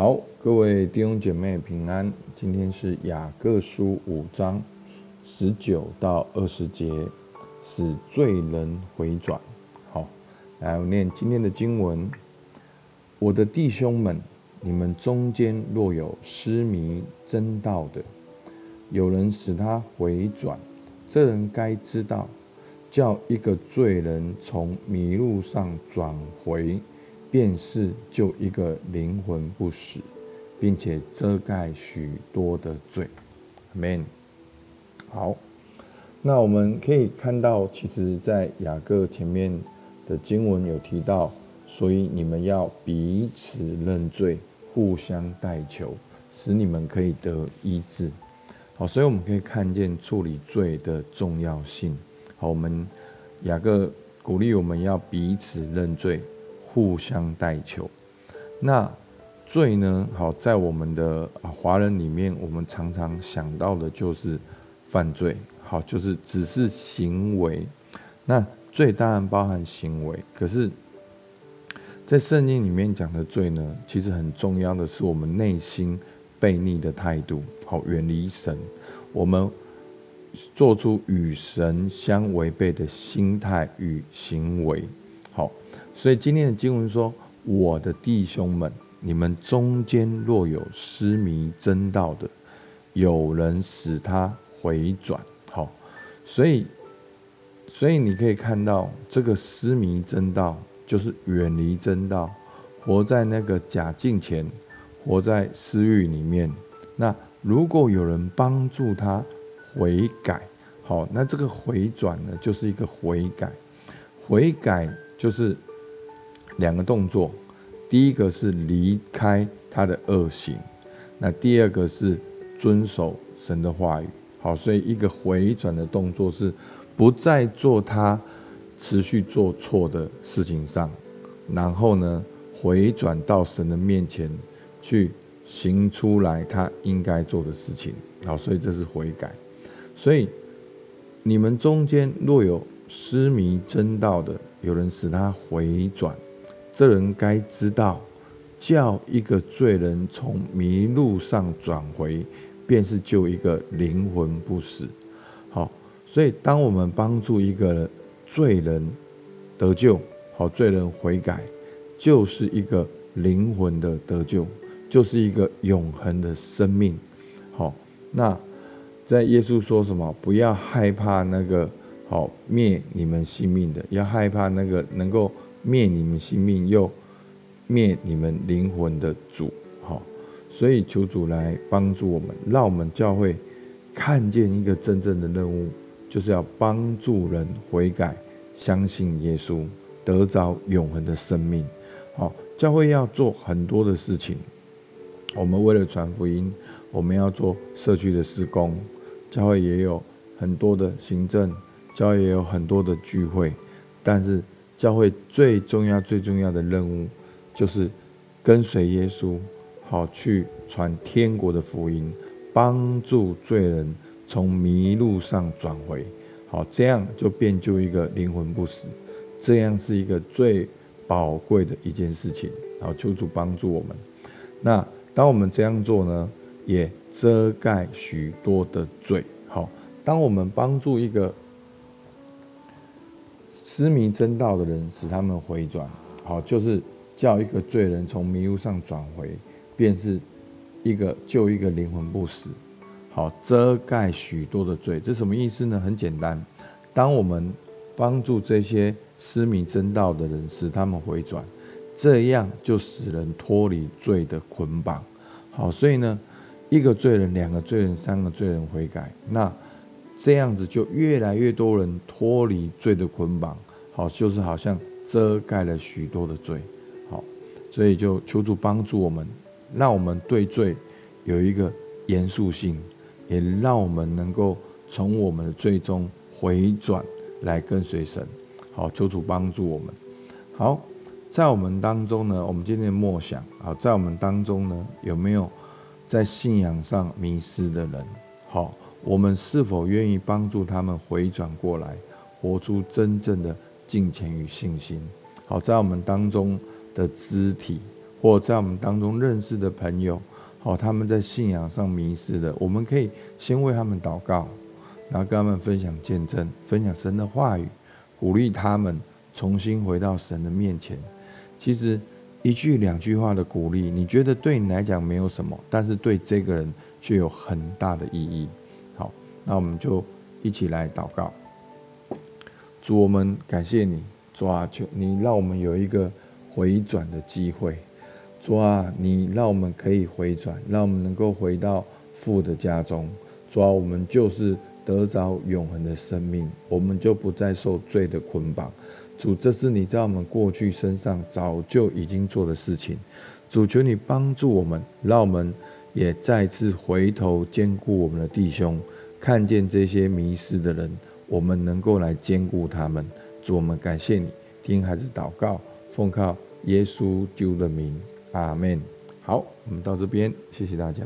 好，各位弟兄姐妹平安。今天是雅各书五章十九到二十节，使罪人回转。好，来我念今天的经文。我的弟兄们，你们中间若有失迷真道的，有人使他回转，这人该知道，叫一个罪人从迷路上转回。便是救一个灵魂不死，并且遮盖许多的罪，Amen。好，那我们可以看到，其实，在雅各前面的经文有提到，所以你们要彼此认罪，互相代求，使你们可以得医治。好，所以我们可以看见处理罪的重要性。好，我们雅各鼓励我们要彼此认罪。互相代求，那罪呢？好，在我们的华人里面，我们常常想到的就是犯罪。好，就是只是行为。那罪当然包含行为，可是，在圣经里面讲的罪呢，其实很重要的是我们内心悖逆的态度。好，远离神，我们做出与神相违背的心态与行为。所以今天的经文说：“我的弟兄们，你们中间若有失迷真道的，有人使他回转。”好，所以，所以你可以看到，这个失迷真道就是远离真道，活在那个假境前，活在私欲里面。那如果有人帮助他悔改，好，那这个回转呢，就是一个悔改，悔改就是。两个动作，第一个是离开他的恶行，那第二个是遵守神的话语。好，所以一个回转的动作是不再做他持续做错的事情上，然后呢，回转到神的面前去行出来他应该做的事情。好，所以这是悔改。所以你们中间若有失迷真道的，有人使他回转。这人该知道，叫一个罪人从迷路上转回，便是救一个灵魂不死。好，所以当我们帮助一个人罪人得救，好，罪人悔改，就是一个灵魂的得救，就是一个永恒的生命。好，那在耶稣说什么？不要害怕那个好灭你们性命的，要害怕那个能够。灭你们性命又灭你们灵魂的主，好，所以求主来帮助我们，让我们教会看见一个真正的任务，就是要帮助人悔改，相信耶稣，得着永恒的生命。好，教会要做很多的事情，我们为了传福音，我们要做社区的施工，教会也有很多的行政，教会也有很多的聚会，但是。教会最重要、最重要的任务，就是跟随耶稣，好去传天国的福音，帮助罪人从迷路上转回，好，这样就变就一个灵魂不死，这样是一个最宝贵的一件事情。好，求主帮助我们。那当我们这样做呢，也遮盖许多的罪。好，当我们帮助一个。失迷真道的人，使他们回转，好，就是叫一个罪人从迷路上转回，便是一个救一个灵魂不死，好，遮盖许多的罪。这什么意思呢？很简单，当我们帮助这些失迷真道的人，使他们回转，这样就使人脱离罪的捆绑。好，所以呢，一个罪人、两个罪人、三个罪人悔改，那这样子就越来越多人脱离罪的捆绑。好，就是好像遮盖了许多的罪，好，所以就求主帮助我们，让我们对罪有一个严肃性，也让我们能够从我们的罪中回转来跟随神。好，求主帮助我们。好，在我们当中呢，我们今天默想，好，在我们当中呢，有没有在信仰上迷失的人？好，我们是否愿意帮助他们回转过来，活出真正的金钱与信心，好，在我们当中的肢体，或在我们当中认识的朋友，好，他们在信仰上迷失的，我们可以先为他们祷告，然后跟他们分享见证，分享神的话语，鼓励他们重新回到神的面前。其实一句两句话的鼓励，你觉得对你来讲没有什么，但是对这个人却有很大的意义。好，那我们就一起来祷告。主，我们感谢你，主啊，求你让我们有一个回转的机会。主啊，你让我们可以回转，让我们能够回到父的家中。主啊，我们就是得着永恒的生命，我们就不再受罪的捆绑。主，这是你在我们过去身上早就已经做的事情。主，求你帮助我们，让我们也再次回头坚固我们的弟兄，看见这些迷失的人，我们能够来兼顾他们。主，我们感谢你，听孩子祷告，奉靠耶稣救的名。阿门。好，我们到这边，谢谢大家。